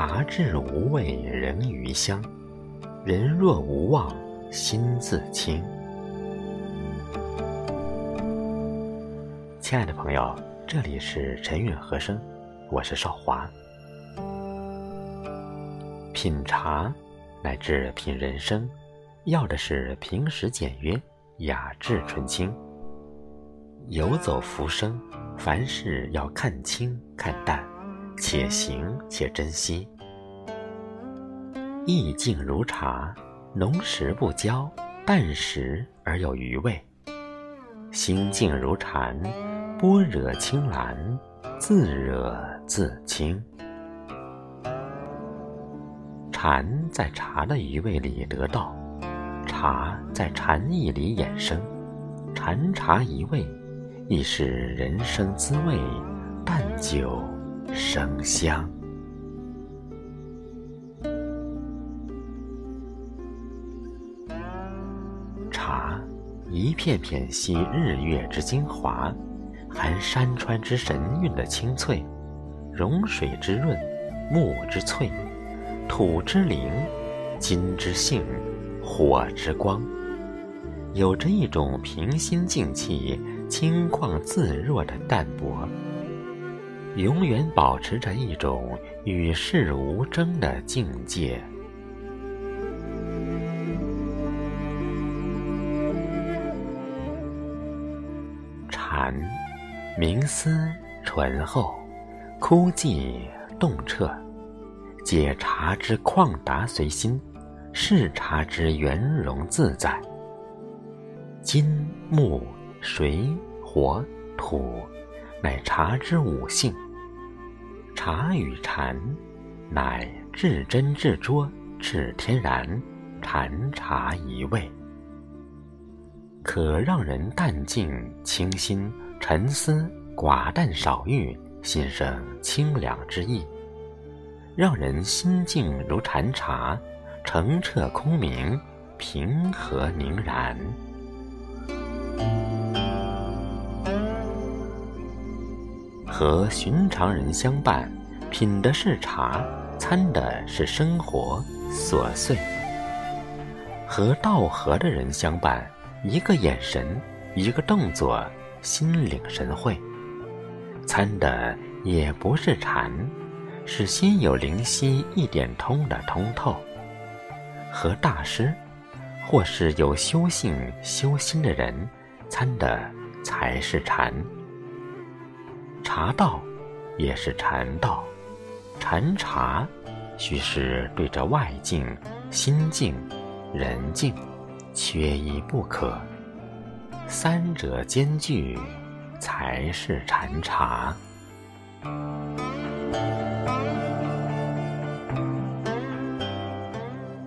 茶至无味人余香，人若无忘心自清。亲爱的朋友，这里是陈韵和声，我是少华。品茶乃至品人生，要的是平实简约、雅致纯清。游走浮生，凡事要看清看淡，且行且珍惜。意境如茶，浓时不焦，淡时而有余味；心境如禅，般若清蓝，自惹自清。禅在茶的余味里得到，茶在禅意里衍生，禅茶一味，亦是人生滋味，淡酒生香。茶，一片片吸日月之精华，含山川之神韵的清脆，融水之润，木之翠。土之灵，金之性，火之光，有着一种平心静气、轻旷自若的淡泊，永远保持着一种与世无争的境界。禅，冥思醇厚，枯寂洞彻。解茶之旷达随心，视茶之圆融自在。金木水火土，乃茶之五性。茶与禅，乃至真至拙至天然，禅茶一味，可让人淡静清心，沉思寡淡少欲，心生清凉之意。让人心静如禅茶，澄澈空明，平和宁然。和寻常人相伴，品的是茶，餐的是生活琐碎；和道合的人相伴，一个眼神，一个动作，心领神会，餐的也不是禅。是心有灵犀一点通的通透，和大师，或是有修性修心的人参的才是禅。茶道也是禅道，禅茶须是对着外境、心境、人境，缺一不可。三者兼具，才是禅茶。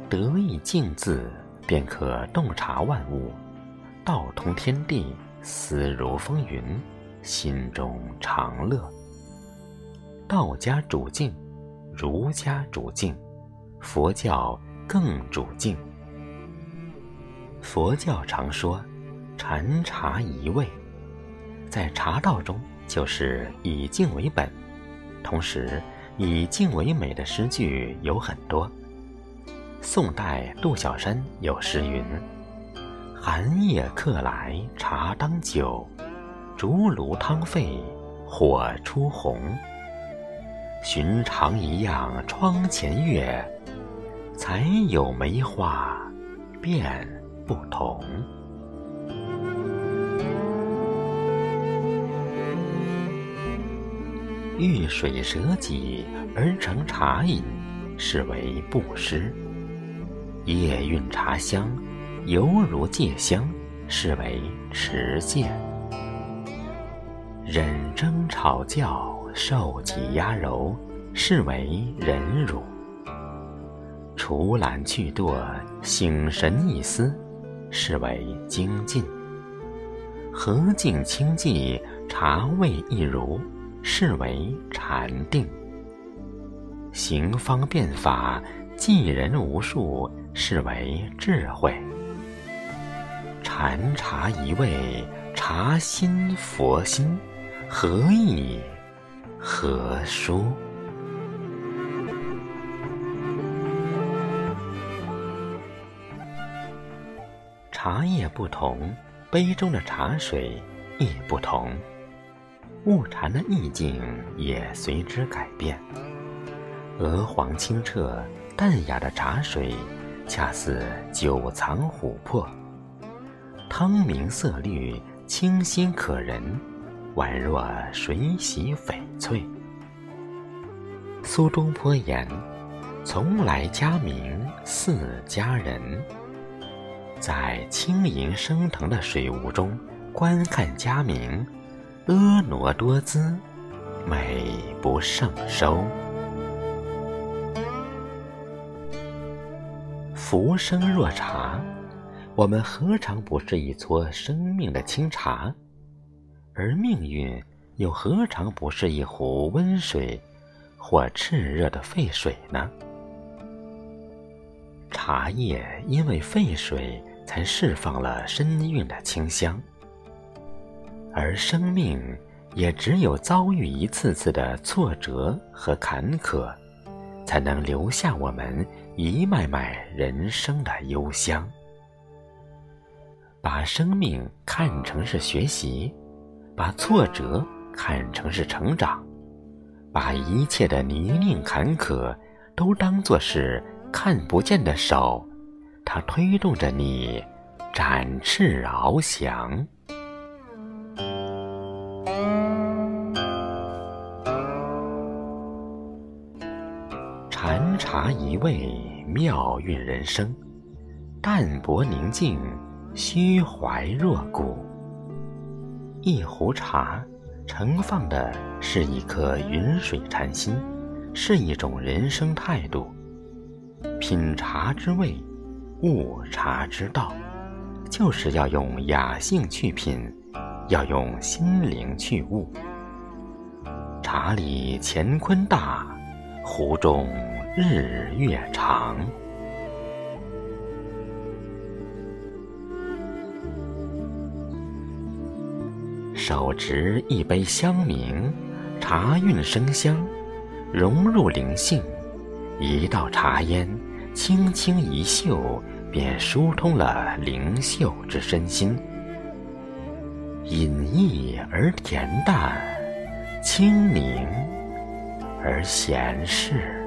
得意静字，便可洞察万物，道通天地，思如风云，心中常乐。道家主静，儒家主静，佛教更主静。佛教常说禅茶一味，在茶道中就是以静为本，同时以静为美的诗句有很多。宋代杜小山有诗云：“寒夜客来茶当酒，竹炉汤沸火出红。寻常一样窗前月，才有梅花变不同。”遇水舍己而成茶饮，是为布施。夜韵茶香，犹如芥香，是为持戒；忍争吵教，受挤压柔，是为忍辱；除懒去惰，醒神一思，是为精进；和静清寂，茶味一如，是为禅定；行方便法，济人无数。是为智慧，禅茶一味，茶心佛心，何意何书？茶叶不同，杯中的茶水也不同，物禅的意境也随之改变。鹅黄清澈淡雅的茶水，恰似九藏琥珀，汤明色绿，清新可人。宛若水洗翡翠。苏东坡言：“从来佳名似佳人。”在轻盈升腾的水雾中观看佳名，婀娜多姿，美不胜收。浮生若茶，我们何尝不是一撮生命的清茶？而命运又何尝不是一壶温水或炽热的沸水呢？茶叶因为沸水。才释放了深韵的清香，而生命也只有遭遇一次次的挫折和坎坷，才能留下我们一脉脉人生的幽香。把生命看成是学习，把挫折看成是成长，把一切的泥泞坎坷都当作是看不见的手。它推动着你展翅翱翔。禅茶一味，妙韵人生；淡泊宁静，虚怀若谷。一壶茶，盛放的是一颗云水禅心，是一种人生态度。品茶之味。悟茶之道，就是要用雅兴去品，要用心灵去悟。茶里乾坤大，壶中日月长。手执一杯香茗，茶韵生香，融入灵性，一道茶烟。轻轻一嗅，便疏通了灵秀之身心，隐逸而恬淡，清宁而闲适。